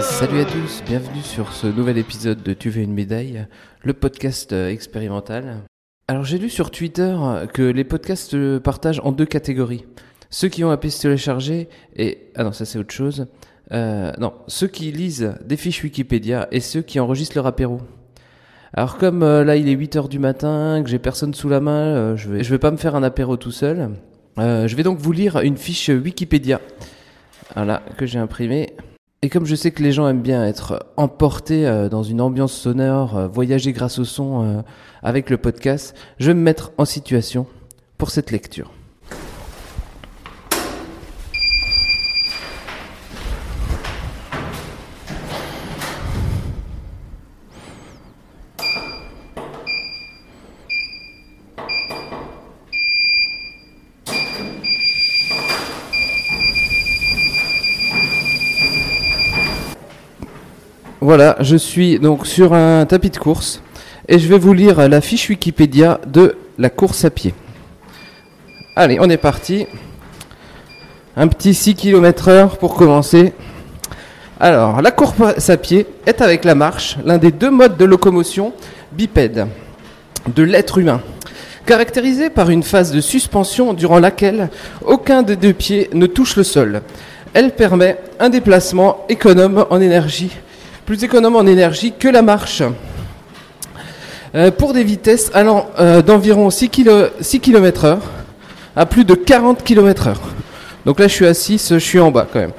Salut à tous, bienvenue sur ce nouvel épisode de Tu veux une médaille, le podcast euh, expérimental. Alors j'ai lu sur Twitter que les podcasts se partagent en deux catégories. Ceux qui ont un pistolet chargé et... Ah non, ça c'est autre chose. Euh, non, ceux qui lisent des fiches Wikipédia et ceux qui enregistrent leur apéro. Alors comme euh, là il est 8h du matin, que j'ai personne sous la main, euh, je, vais, je vais pas me faire un apéro tout seul. Euh, je vais donc vous lire une fiche Wikipédia. Voilà, que j'ai imprimée. Et comme je sais que les gens aiment bien être emportés euh, dans une ambiance sonore, euh, voyager grâce au son euh, avec le podcast, je vais me mettre en situation pour cette lecture. Voilà, je suis donc sur un tapis de course et je vais vous lire la fiche Wikipédia de la course à pied. Allez, on est parti. Un petit 6 km heure pour commencer. Alors, la course à pied est avec la marche l'un des deux modes de locomotion bipède de l'être humain, caractérisé par une phase de suspension durant laquelle aucun des deux pieds ne touche le sol. Elle permet un déplacement économe en énergie plus économe en énergie que la marche. Euh, pour des vitesses allant euh, d'environ 6, km heure à plus de 40 km heure. Donc là, je suis à 6, je suis en bas quand même.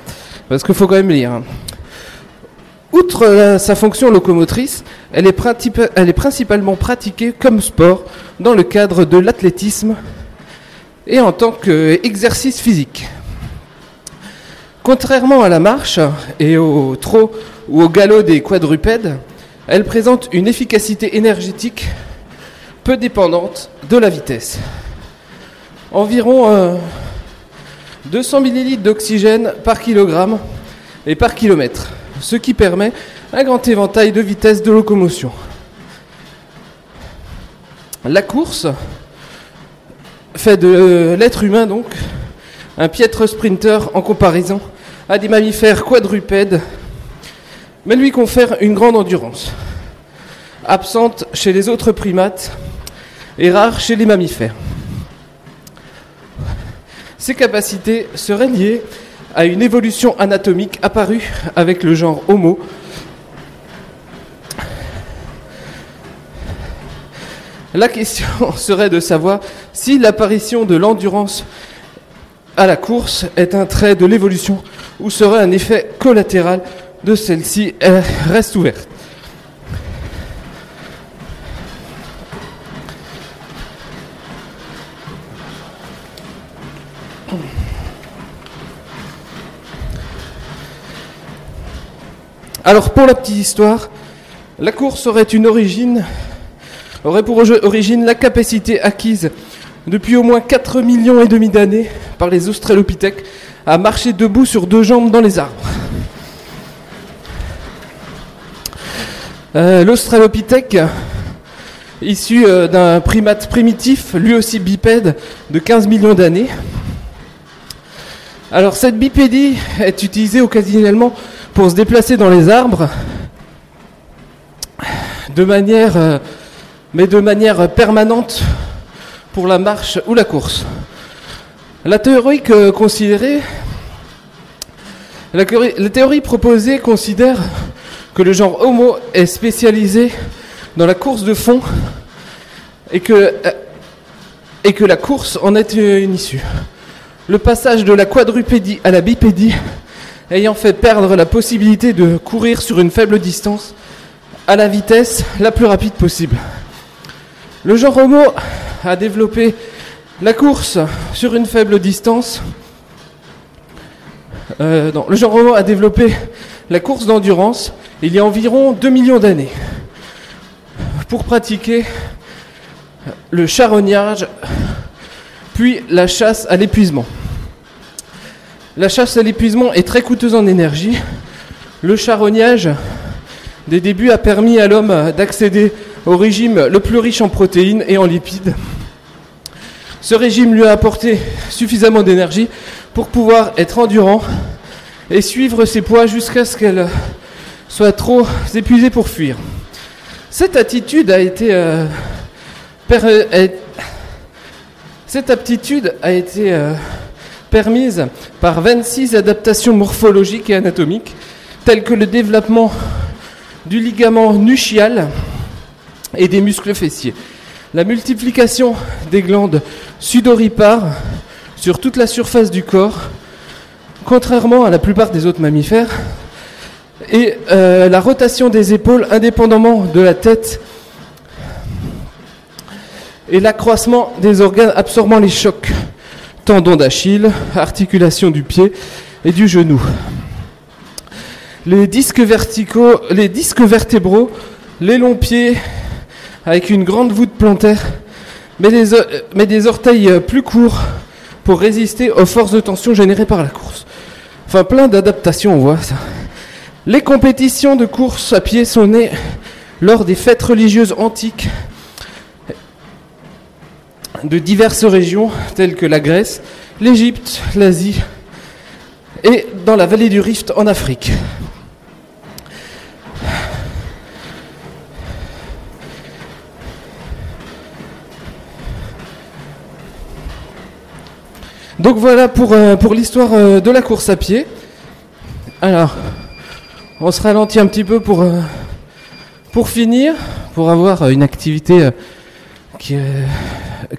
Parce qu'il faut quand même lire. hein. Outre euh, sa fonction locomotrice, elle est, elle est principalement pratiquée comme sport dans le cadre de l'athlétisme et en tant qu'exercice physique. Contrairement à la marche et au trot ou au galop des quadrupèdes, elle présente une efficacité énergétique peu dépendante de la vitesse. Environ euh, 200 ml d'oxygène par kilogramme et par kilomètre, ce qui permet un grand éventail de vitesses de locomotion. La course fait de euh, l'être humain donc un piètre sprinter en comparaison à des mammifères quadrupèdes, mais lui confère une grande endurance, absente chez les autres primates et rare chez les mammifères. Ces capacités seraient liées à une évolution anatomique apparue avec le genre Homo. La question serait de savoir si l'apparition de l'endurance à la course est un trait de l'évolution ou serait un effet collatéral de celle-ci Elle reste ouverte. Alors pour la petite histoire, la course aurait une origine, aurait pour origine la capacité acquise depuis au moins 4 millions et demi d'années par les australopithèques à marcher debout sur deux jambes dans les arbres. Euh, L'australopithèque, issu euh, d'un primate primitif, lui aussi bipède, de 15 millions d'années. Alors cette bipédie est utilisée occasionnellement pour se déplacer dans les arbres de manière, euh, mais de manière permanente pour la marche ou la course. La théorie considérée, la théorie proposée considère que le genre Homo est spécialisé dans la course de fond et que, euh, et que la course en est une issue. Le passage de la quadrupédie à la bipédie ayant fait perdre la possibilité de courir sur une faible distance à la vitesse la plus rapide possible. Le genre Homo a développé la course sur une faible distance. Euh, non, le genre Homo a développé la course d'endurance il y a environ 2 millions d'années pour pratiquer le charognage puis la chasse à l'épuisement. La chasse à l'épuisement est très coûteuse en énergie. Le charognage des débuts a permis à l'homme d'accéder au régime le plus riche en protéines et en lipides. Ce régime lui a apporté suffisamment d'énergie pour pouvoir être endurant et suivre ses poids jusqu'à ce qu'elle soit trop épuisé pour fuir. Cette attitude a été, euh, cette aptitude a été euh, permise par 26 adaptations morphologiques et anatomiques, telles que le développement du ligament nuchial et des muscles fessiers, la multiplication des glandes sudoripares sur toute la surface du corps, contrairement à la plupart des autres mammifères, et euh, la rotation des épaules indépendamment de la tête et l'accroissement des organes absorbant les chocs, tendons d'Achille, articulations du pied et du genou. Les disques vertébraux, les longs pieds avec une grande voûte plantaire, mais des, orteils plus courts pour résister aux forces de tension générées par la course. Enfin, plein d'adaptations, on voit ça. Les compétitions de course à pied sont nées lors des fêtes religieuses antiques de diverses régions telles que la Grèce, l'Égypte, l'Asie et dans la vallée du Rift en Afrique. Donc voilà pour, euh, l'histoire euh, de la course à pied. Alors, on se ralentit un petit peu pour, euh, finir, pour avoir une activité qui,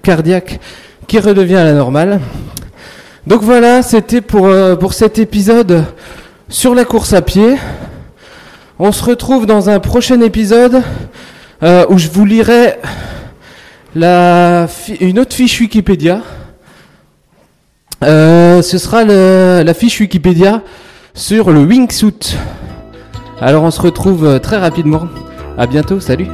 cardiaque qui redevient à la normale. Donc voilà, c'était pour, cet épisode sur la course à pied. On se retrouve dans un prochain épisode où je vous lirai une autre fiche Wikipédia. Euh, ce sera la fiche Wikipédia sur le wingsuit. Alors on se retrouve euh, très rapidement. À bientôt, salut